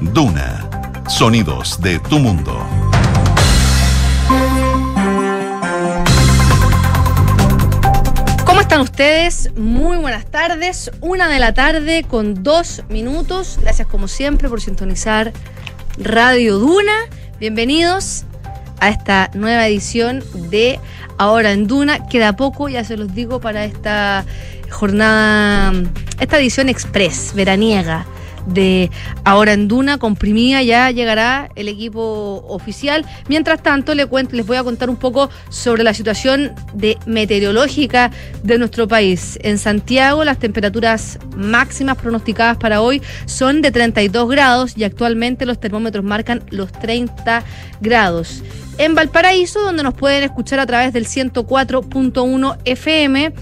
Duna. Sonidos de tu mundo. ¿Cómo están ustedes? Muy buenas tardes. Una de la tarde con dos minutos. Gracias como siempre por sintonizar Radio Duna. Bienvenidos a esta nueva edición de Ahora en Duna. Queda poco, ya se los digo, para esta jornada, esta edición express, veraniega de Ahora en Duna, comprimida, ya llegará el equipo oficial. Mientras tanto, les, cuento, les voy a contar un poco sobre la situación de meteorológica de nuestro país. En Santiago, las temperaturas máximas pronosticadas para hoy son de 32 grados y actualmente los termómetros marcan los 30 grados. En Valparaíso, donde nos pueden escuchar a través del 104.1 FM,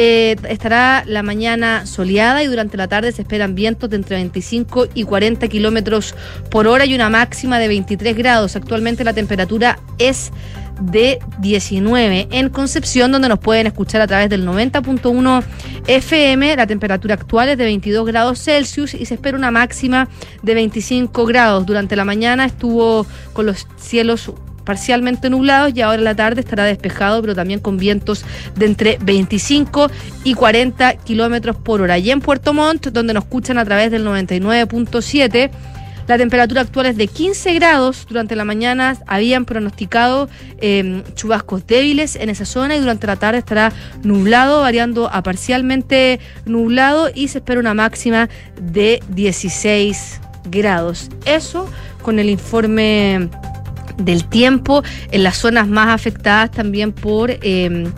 eh, estará la mañana soleada y durante la tarde se esperan vientos de entre 25 y 40 kilómetros por hora y una máxima de 23 grados. Actualmente la temperatura es de 19. En Concepción, donde nos pueden escuchar a través del 90.1 FM, la temperatura actual es de 22 grados Celsius y se espera una máxima de 25 grados. Durante la mañana estuvo con los cielos parcialmente nublados y ahora en la tarde estará despejado, pero también con vientos de entre 25 y 40 kilómetros por hora. Y en Puerto Montt, donde nos escuchan a través del 99.7, la temperatura actual es de 15 grados. Durante la mañana habían pronosticado em, chubascos débiles en esa zona y durante la tarde estará nublado, variando a parcialmente nublado y se espera una máxima de 16 grados. Eso con el informe del tiempo en las zonas más afectadas también por em,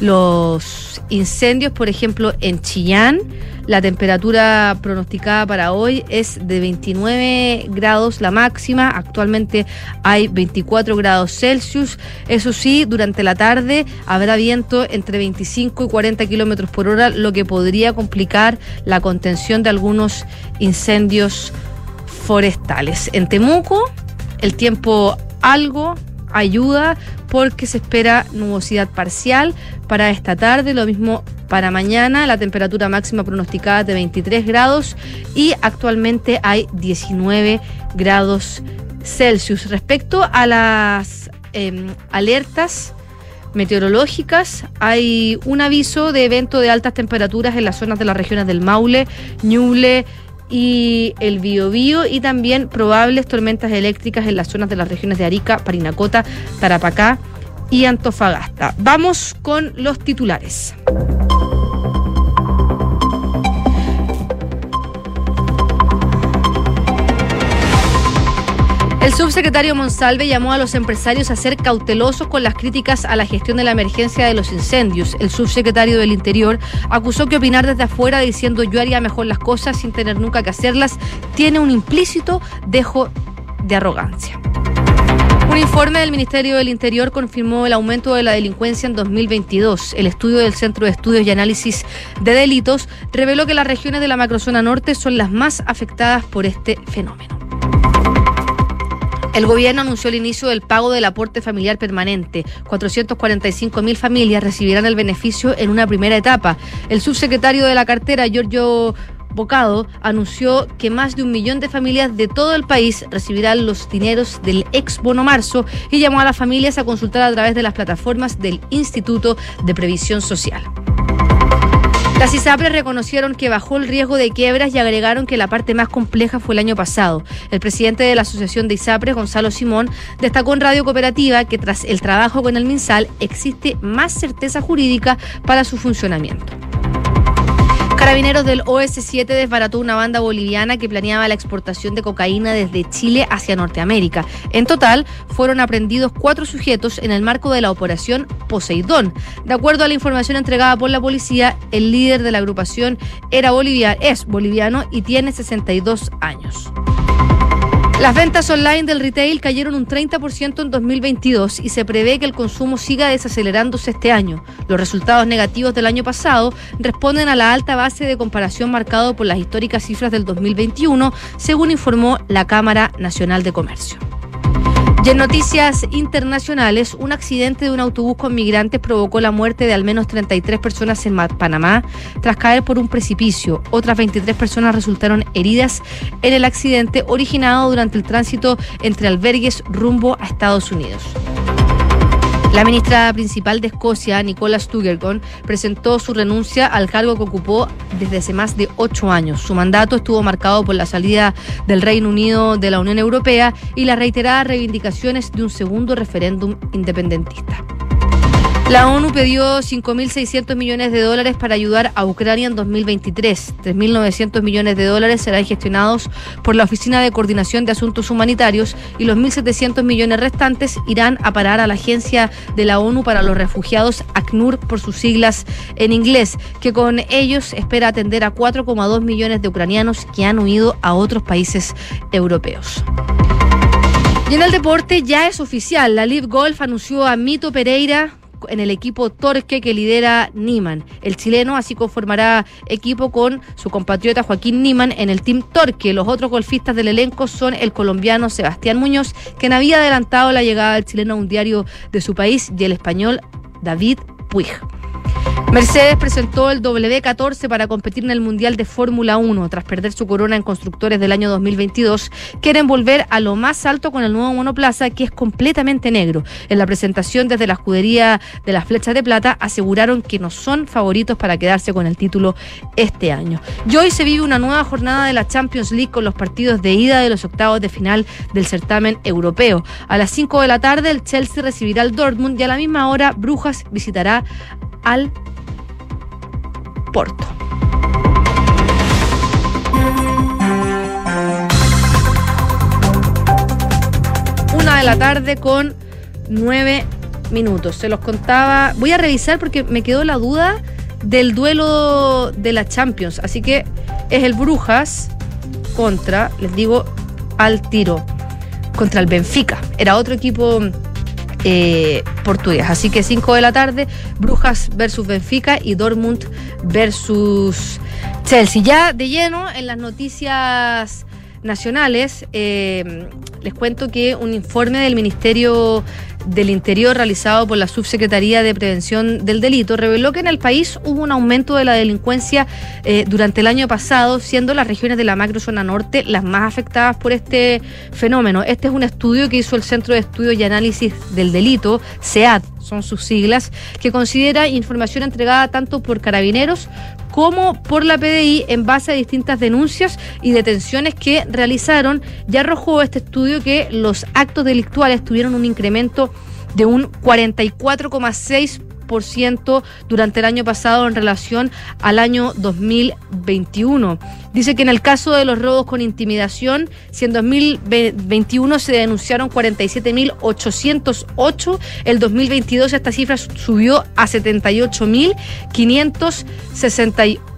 los incendios, por ejemplo, en Chillán. La temperatura pronosticada para hoy es de 29 grados la máxima. Actualmente hay 24 grados Celsius. Eso sí, durante la tarde habrá viento entre 25 y 40 kilómetros por hora, lo que podría complicar la contención de algunos incendios forestales. En Temuco, el tiempo algo ayuda porque se espera nubosidad parcial para esta tarde, lo mismo para mañana, la temperatura máxima pronosticada de 23 grados y actualmente hay 19 grados Celsius. Respecto a las em, alertas meteorológicas, hay un aviso de evento de altas temperaturas en las zonas de las regiones del Maule, Ñuble, y el Biobío y también probables tormentas eléctricas en las zonas de las regiones de Arica, Parinacota, Tarapacá y Antofagasta. Vamos con los titulares. Subsecretario Monsalve llamó a los empresarios a ser cautelosos con las críticas a la gestión de la emergencia de los incendios. El subsecretario del Interior acusó que opinar desde afuera diciendo yo haría mejor las cosas sin tener nunca que hacerlas tiene un implícito dejo de arrogancia. Un informe del Ministerio del Interior confirmó el aumento de la delincuencia en 2022. El estudio del Centro de Estudios y Análisis de Delitos reveló que las regiones de la macrozona norte son las más afectadas por este fenómeno. El gobierno anunció el inicio del pago del aporte familiar permanente. 445 mil familias recibirán el beneficio en una primera etapa. El subsecretario de la cartera, Giorgio Bocado anunció que más de un millón de familias de todo el país recibirán los dineros del ex bono marzo y llamó a las familias a consultar a través de las plataformas del Instituto de Previsión Social. Las ISAPRES reconocieron que bajó el riesgo de quiebras y agregaron que la parte más compleja fue el año pasado. El presidente de la Asociación de ISAPRES, Gonzalo Simón, destacó en Radio Cooperativa que tras el trabajo con el MinSal existe más certeza jurídica para su funcionamiento. Carabineros del OS7 desbarató una banda boliviana que planeaba la exportación de cocaína desde Chile hacia Norteamérica. En total, fueron aprendidos cuatro sujetos en el marco de la operación Poseidón. De acuerdo a la información entregada por la policía, el líder de la agrupación era boliviano, es boliviano y tiene 62 años. Las ventas online del retail cayeron un 30% en 2022 y se prevé que el consumo siga desacelerándose este año. Los resultados negativos del año pasado responden a la alta base de comparación marcado por las históricas cifras del 2021, según informó la Cámara Nacional de Comercio. Y en noticias internacionales, un accidente de un autobús con migrantes provocó la muerte de al menos 33 personas en Panamá tras caer por un precipicio. Otras 23 personas resultaron heridas en el accidente originado durante el tránsito entre albergues rumbo a Estados Unidos. La ministra principal de Escocia, Nicola Sturgeon, presentó su renuncia al cargo que ocupó desde hace más de ocho años. Su mandato estuvo marcado por la salida del Reino Unido de la Unión Europea y las reiteradas reivindicaciones de un segundo referéndum independentista. La ONU pidió 5.600 millones de dólares para ayudar a Ucrania en 2023. 3.900 millones de dólares serán gestionados por la Oficina de Coordinación de Asuntos Humanitarios y los 1.700 millones restantes irán a parar a la Agencia de la ONU para los Refugiados, ACNUR por sus siglas en inglés, que con ellos espera atender a 4,2 millones de ucranianos que han huido a otros países europeos. Y en el deporte ya es oficial. La Live Golf anunció a Mito Pereira en el equipo Torque que lidera Niman. El chileno así conformará equipo con su compatriota Joaquín Niman en el Team Torque. Los otros golfistas del elenco son el colombiano Sebastián Muñoz, quien había adelantado la llegada del chileno a un diario de su país, y el español David Puig. Mercedes presentó el W14 para competir en el Mundial de Fórmula 1. Tras perder su corona en constructores del año 2022, quieren volver a lo más alto con el nuevo monoplaza que es completamente negro. En la presentación desde la escudería de las flechas de plata aseguraron que no son favoritos para quedarse con el título este año. Y hoy se vive una nueva jornada de la Champions League con los partidos de ida de los octavos de final del certamen europeo. A las 5 de la tarde el Chelsea recibirá al Dortmund y a la misma hora Brujas visitará al Una de la tarde con nueve minutos. Se los contaba. Voy a revisar porque me quedó la duda del duelo de la Champions. Así que es el Brujas contra, les digo, al tiro, contra el Benfica. Era otro equipo eh. Así que 5 de la tarde, Brujas versus Benfica y Dortmund versus Chelsea. Ya de lleno en las noticias nacionales, eh, les cuento que un informe del Ministerio del Interior realizado por la Subsecretaría de Prevención del Delito reveló que en el país hubo un aumento de la delincuencia eh, durante el año pasado, siendo las regiones de la macrozona norte las más afectadas por este fenómeno. Este es un estudio que hizo el Centro de Estudios y Análisis del Delito, CEAD, son sus siglas, que considera información entregada tanto por carabineros como por la PDI en base a distintas denuncias y detenciones que realizaron. Ya arrojó este estudio que los actos delictuales tuvieron un incremento de un 44,6% durante el año pasado en relación al año 2021. Dice que en el caso de los robos con intimidación, si en 2021 se denunciaron 47.808, el 2022 esta cifra subió a 78.568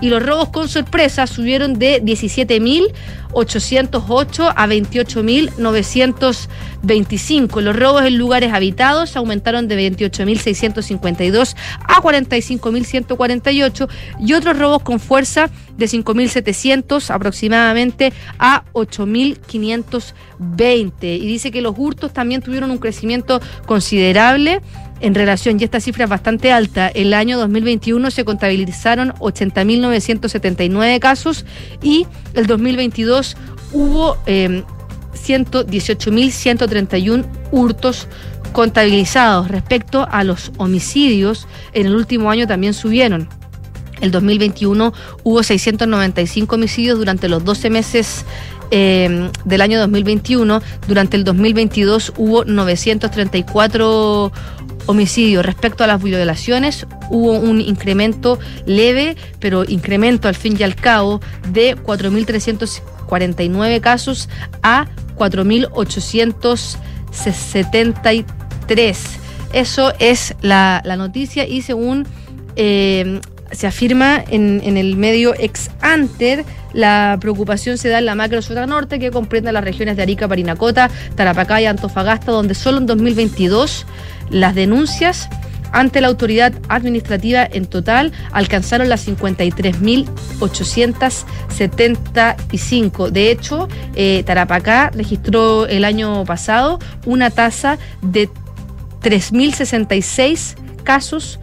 y los robos con sorpresa subieron de 17.808 a 28.925. Los robos en lugares habitados aumentaron de 28.652 a 45.148 y otros robos con fuerza de 5.700 aproximadamente a 8.520. Y dice que los hurtos también tuvieron un crecimiento considerable en relación, y esta cifra es bastante alta, el año 2021 se contabilizaron 80.979 casos y el 2022 hubo eh, 118.131 hurtos contabilizados. Respecto a los homicidios, en el último año también subieron. El 2021 hubo 695 homicidios durante los 12 meses eh, del año 2021. Durante el 2022 hubo 934 homicidios. Respecto a las violaciones, hubo un incremento leve, pero incremento al fin y al cabo de 4.349 casos a 4.873. Eso es la, noticia y según eh, se afirma en, en, el medio ex anter, la preocupación se da en la macro zona norte que comprende las regiones de Arica, Parinacota, Tarapacá y Antofagasta, donde solo en 2022 las denuncias ante la autoridad administrativa en total alcanzaron las 53.875. De hecho, eh, Tarapacá registró el año pasado una tasa de 3.066 casos,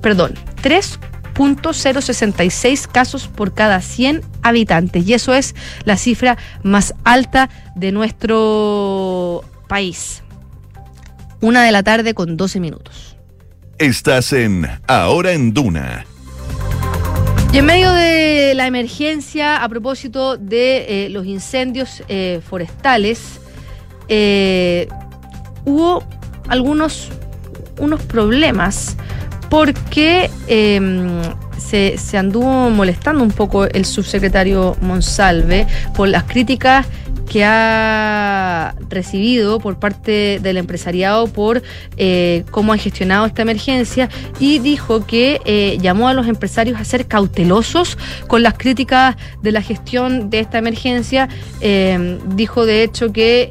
perdón, 3.066 casos por cada 100 habitantes. Y eso es la cifra más alta de nuestro país. Una de la tarde con 12 minutos. Estás en Ahora en Duna. Y en medio de la emergencia, a propósito de eh, los incendios eh, forestales, eh, hubo algunos unos problemas porque em, se, se, anduvo molestando un poco el subsecretario Monsalve por las críticas que ha recibido por parte del empresariado por eh, cómo han gestionado esta emergencia y dijo que eh, llamó a los empresarios a ser cautelosos con las críticas de la gestión de esta emergencia. Eh, dijo de hecho que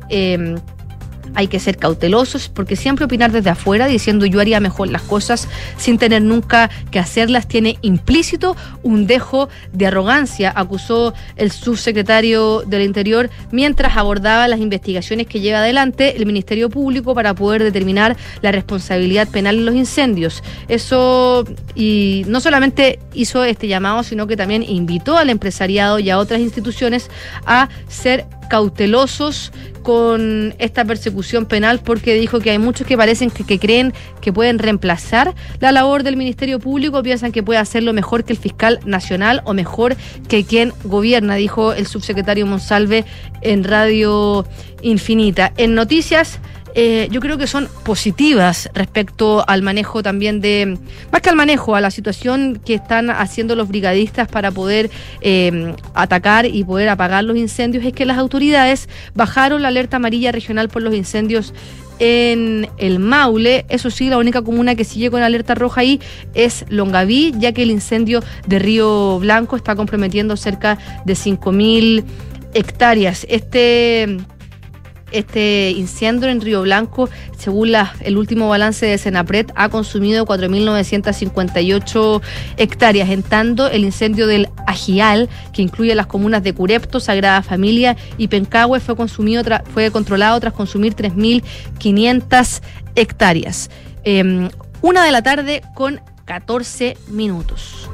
hay que ser cautelosos porque siempre opinar desde afuera diciendo yo haría mejor las cosas sin tener nunca que hacerlas tiene implícito un dejo de arrogancia, acusó el subsecretario del Interior mientras abordaba las investigaciones que lleva adelante el Ministerio Público para poder determinar la responsabilidad penal en los incendios. Eso y no solamente hizo este llamado, sino que también invitó al empresariado y a otras instituciones a ser cautelosos con esta persecución penal porque dijo que hay muchos que parecen que, creen que pueden reemplazar la labor del Ministerio Público, piensan que puede hacerlo mejor que el fiscal nacional o mejor que quien gobierna, dijo el subsecretario Monsalve en Radio Infinita. En noticias eh, yo creo que son positivas respecto al manejo también de, más que al manejo, a la situación que están haciendo los brigadistas para poder eh, atacar y poder apagar los incendios, es que las autoridades bajaron la alerta amarilla regional por los incendios en el Maule. Eso sí, la única comuna que sigue con alerta roja ahí es Longaví, ya que el incendio de Río Blanco está comprometiendo cerca de 5.000 hectáreas. Este este incendio en Río Blanco, según el último balance de Senapred, ha consumido 4.958 hectáreas, en tanto el incendio del Ajial, que incluye las comunas de Curepto, Sagrada Familia y Pencahue, fue, consumido fue controlado tras consumir 3.500 hectáreas. Em, una de la tarde con 14 minutos.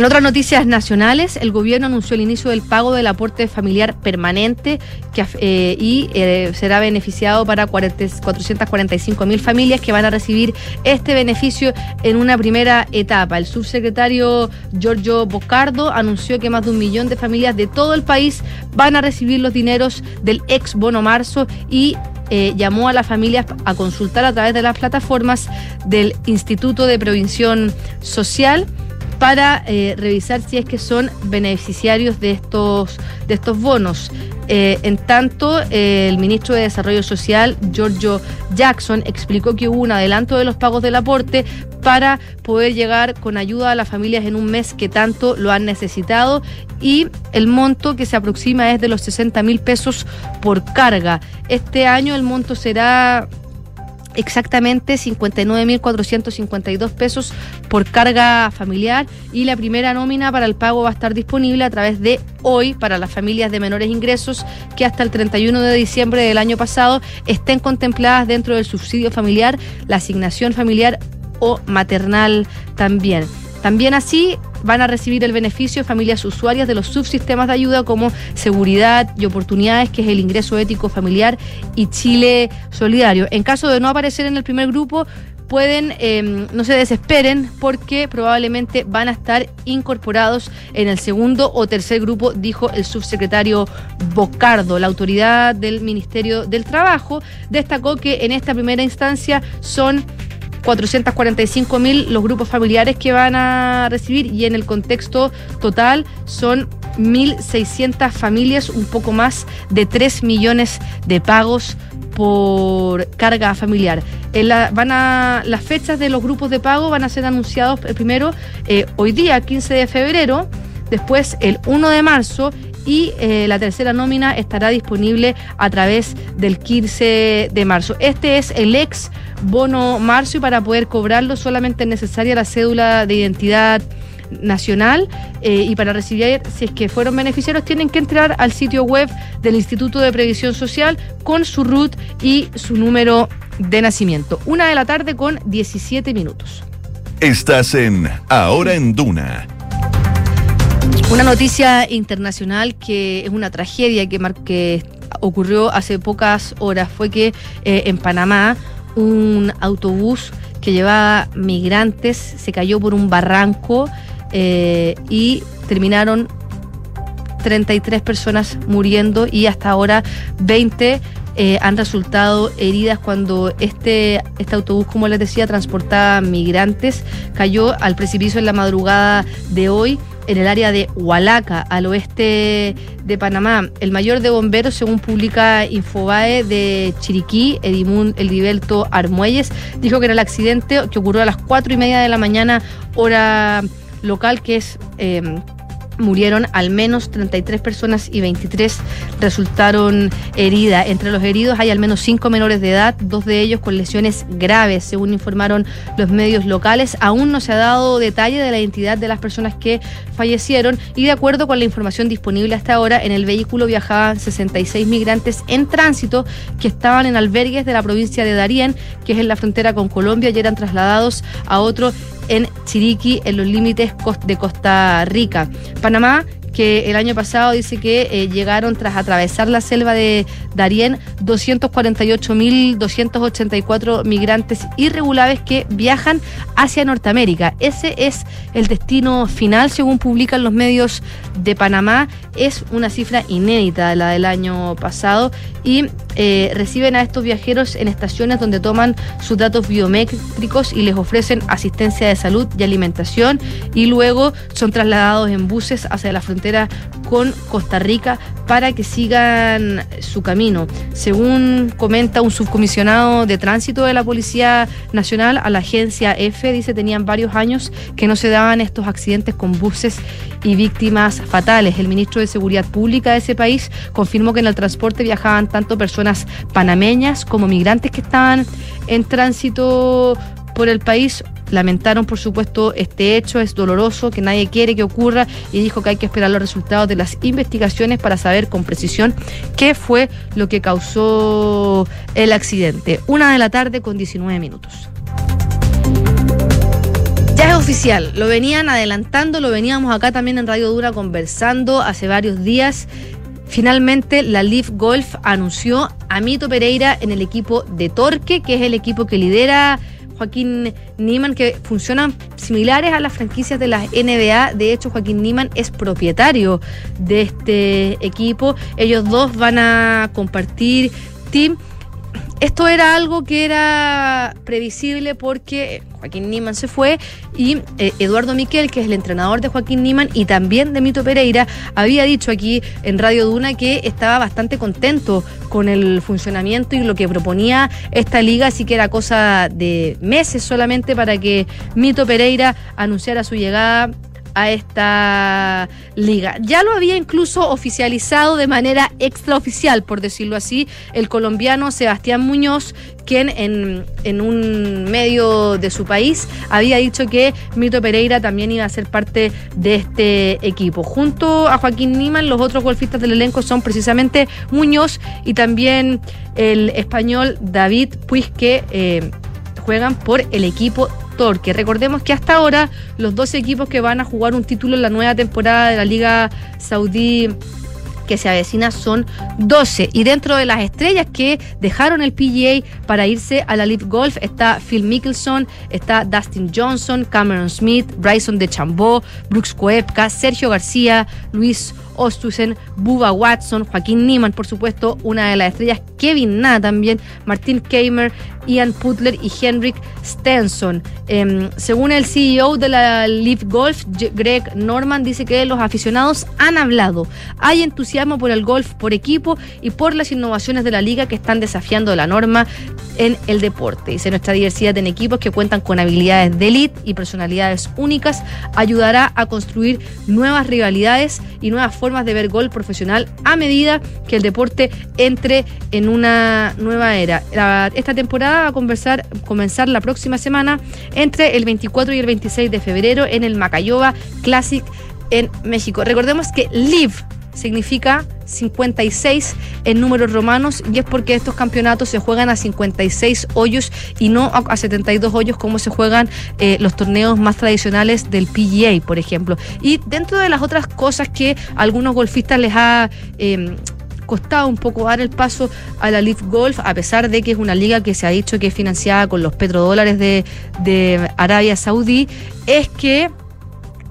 En otras noticias nacionales, el gobierno anunció el inicio del pago del aporte familiar permanente eh, y eh, será beneficiado para 445 mil familias que van a recibir este beneficio en una primera etapa. El subsecretario Giorgio Bocardo anunció que más de un millón de familias de todo el país van a recibir los dineros del ex bono marzo y eh, llamó a las familias a consultar a través de las plataformas del Instituto de Previsión Social para eh, revisar si es que son beneficiarios de estos, de estos bonos. Eh, en tanto, el ministro de Desarrollo Social, Giorgio Jackson, explicó que hubo un adelanto de los pagos del aporte para poder llegar con ayuda a las familias en un mes que tanto lo han necesitado y el monto que se aproxima es de los 60 mil pesos por carga. Este año el monto será exactamente 59.452 pesos por carga familiar y la primera nómina para el pago va a estar disponible a través de hoy para las familias de menores ingresos que hasta el 31 de diciembre del año pasado estén contempladas dentro del subsidio familiar, la asignación familiar o maternal también. También así van a recibir el beneficio familias usuarias de los subsistemas de ayuda como Seguridad y Oportunidades, que es el ingreso ético familiar, y Chile Solidario. En caso de no aparecer en el primer grupo, pueden, em, no se desesperen porque probablemente van a estar incorporados en el segundo o tercer grupo, dijo el subsecretario Bocardo. La autoridad del Ministerio del Trabajo destacó que en esta primera instancia son 445 mil los grupos familiares que van a recibir y en el contexto total son 1.600 familias, un poco más de 3 millones de pagos por carga familiar. van a, las fechas de los grupos de pago van a ser anunciados primero eh, hoy día, 15 de febrero, después el 1 de marzo y eh, la tercera nómina estará disponible a través del 15 de marzo. Este es el ex bono marzo y para poder cobrarlo solamente es necesaria la cédula de identidad nacional eh, y para recibir, si es que fueron beneficiarios, tienen que entrar al sitio web del Instituto de Previsión Social con su RUT y su número de nacimiento. Una de la tarde con 17 minutos. Estás en Ahora en Duna. Una noticia internacional que es una tragedia que, que ocurrió hace pocas horas fue que eh, en Panamá un autobús que llevaba migrantes se cayó por un barranco eh, y terminaron 33 personas muriendo y hasta ahora 20 eh, han resultado heridas cuando este, este autobús, como les decía, transportaba migrantes, cayó al precipicio en la madrugada de hoy en el área de Hualaca, al oeste de Panamá. El mayor de bomberos, según publica Infobae de Chiriquí, Edimún Eliberto Armuelles, dijo que era el accidente que ocurrió a las cuatro y media de la mañana, hora local, que es... Eh, murieron al menos 33 personas y 23 resultaron heridas. Entre los heridos hay al menos cinco menores de edad, dos de ellos con lesiones graves, según informaron los medios locales. Aún no se ha dado detalle de la identidad de las personas que fallecieron y de acuerdo con la información disponible hasta ahora, en el vehículo viajaban 66 migrantes en tránsito que estaban en albergues de la provincia de Darién, que es en la frontera con Colombia, y eran trasladados a otro en Chiriquí, en los límites de Costa Rica. Panamá que el año pasado dice que eh, llegaron tras atravesar la selva de Darién 248.284 migrantes irregulares que viajan hacia Norteamérica. Ese es el destino final, según publican los medios de Panamá. Es una cifra inédita, la del año pasado, y eh, reciben a estos viajeros en estaciones donde toman sus datos biométricos y les ofrecen asistencia de salud y alimentación, y luego son trasladados en buses hacia la frontera con Costa Rica para que sigan su camino. Según comenta un subcomisionado de tránsito de la Policía Nacional a la agencia F, dice tenían varios años que no se daban estos accidentes con buses y víctimas fatales. El ministro de Seguridad Pública de ese país confirmó que en el transporte viajaban tanto personas panameñas como migrantes que estaban en tránsito por el país lamentaron, por supuesto, este hecho, es doloroso, que nadie quiere que ocurra y dijo que hay que esperar los resultados de las investigaciones para saber con precisión qué fue lo que causó el accidente. Una de la tarde con 19 minutos. Ya es oficial, lo venían adelantando, lo veníamos acá también en Radio Dura conversando hace varios días. Finalmente, la Leaf Golf anunció a Mito Pereira en el equipo de Torque, que es el equipo que lidera Joaquín Niman, que funcionan similares a las franquicias de la NBA. De hecho, Joaquín Niman es propietario de este equipo. Ellos dos van a compartir team esto era algo que era previsible porque Joaquín Niman se fue y eh, Eduardo Miquel, que es el entrenador de Joaquín Niman y también de Mito Pereira, había dicho aquí en Radio Duna que estaba bastante contento con el funcionamiento y lo que proponía esta liga, así que era cosa de meses solamente para que Mito Pereira anunciara su llegada a esta liga. Ya lo había incluso oficializado de manera extraoficial, por decirlo así, el colombiano Sebastián Muñoz, quien en, en, un medio de su país había dicho que Mito Pereira también iba a ser parte de este equipo. Junto a Joaquín Niman, los otros golfistas del elenco son precisamente Muñoz y también el español David Puig, que eh, juegan por el equipo que recordemos que hasta ahora los dos equipos que van a jugar un título en la nueva temporada de la Liga Saudí que se avecina son 12. Y dentro de las estrellas que dejaron el PGA para irse a la Live Golf está Phil Mickelson, está Dustin Johnson, Cameron Smith, Bryson de Chambó, Brooks Koepka, Sergio García, Luis Ostusen, Bubba Watson, Joaquín Niemann, por supuesto, una de las estrellas, Kevin Na también, Martin Kamer, Ian Putler y Henrik Stenson. Em, según el CEO de la Live Golf, Greg Norman, dice que los aficionados han hablado. Hay entusiasmo por el golf por equipo y por las innovaciones de la liga que están desafiando la norma en el deporte. Dice nuestra diversidad en equipos que cuentan con habilidades de elite y personalidades únicas ayudará a construir nuevas rivalidades y nuevas formas de ver gol profesional a medida que el deporte entre en una nueva era. esta temporada va a conversar, comenzar la próxima semana entre el 24 y el 26 de febrero en el Macayoba Classic en México. Recordemos que Live significa 56 en números romanos y es porque estos campeonatos se juegan a 56 hoyos y no a 72 hoyos como se juegan eh, los torneos más tradicionales del PGA, por ejemplo. Y dentro de las otras cosas que a algunos golfistas les ha... Em, costado un poco dar el paso a la Leaf Golf, a pesar de que es una liga que se ha dicho que es financiada con los petrodólares de, de Arabia Saudí, es que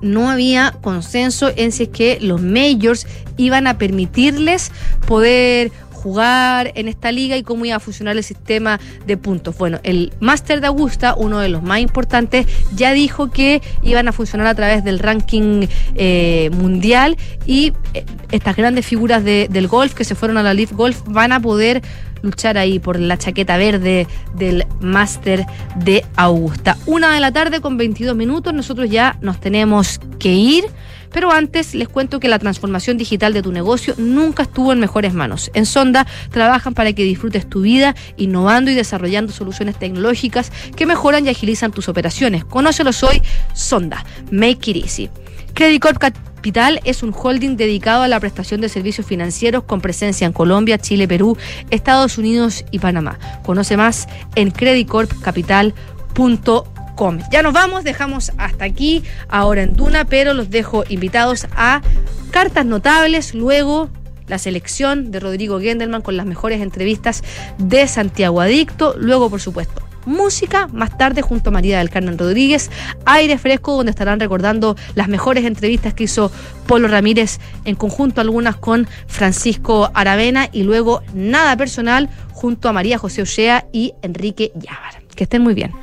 no había consenso en si es que los majors iban a permitirles poder jugar en esta liga y cómo iba a funcionar el sistema de puntos. Bueno, el Master de Augusta, uno de los más importantes, ya dijo que iban a funcionar a través del ranking eh, mundial y eh, estas grandes figuras del golf que se fueron a la Leaf Golf van a poder luchar ahí por la chaqueta verde del Master de Augusta. Una de la tarde con 22 minutos, nosotros ya nos tenemos que ir. Pero antes les cuento que la transformación digital de tu negocio nunca estuvo en mejores manos. En Sonda trabajan para que disfrutes tu vida innovando y desarrollando soluciones tecnológicas que mejoran y agilizan tus operaciones. Conócelos hoy, Sonda. Make it easy. Credit Corp Capital es un holding dedicado a la prestación de servicios financieros con presencia en Colombia, Chile, Perú, Estados Unidos y Panamá. Conoce más en creditcorpcapital.com. Ya nos vamos, dejamos hasta aquí ahora en Duna, pero los dejo invitados a cartas notables, luego la selección de Rodrigo Gendelman con las mejores entrevistas de Santiago Adicto, luego por supuesto música, más tarde junto a María del Carmen Rodríguez, Aire Fresco, donde estarán recordando las mejores entrevistas que hizo Polo Ramírez, en conjunto algunas con Francisco Aravena, y luego Nada Personal junto a María José Ochea y Enrique Llávar. Que estén muy bien.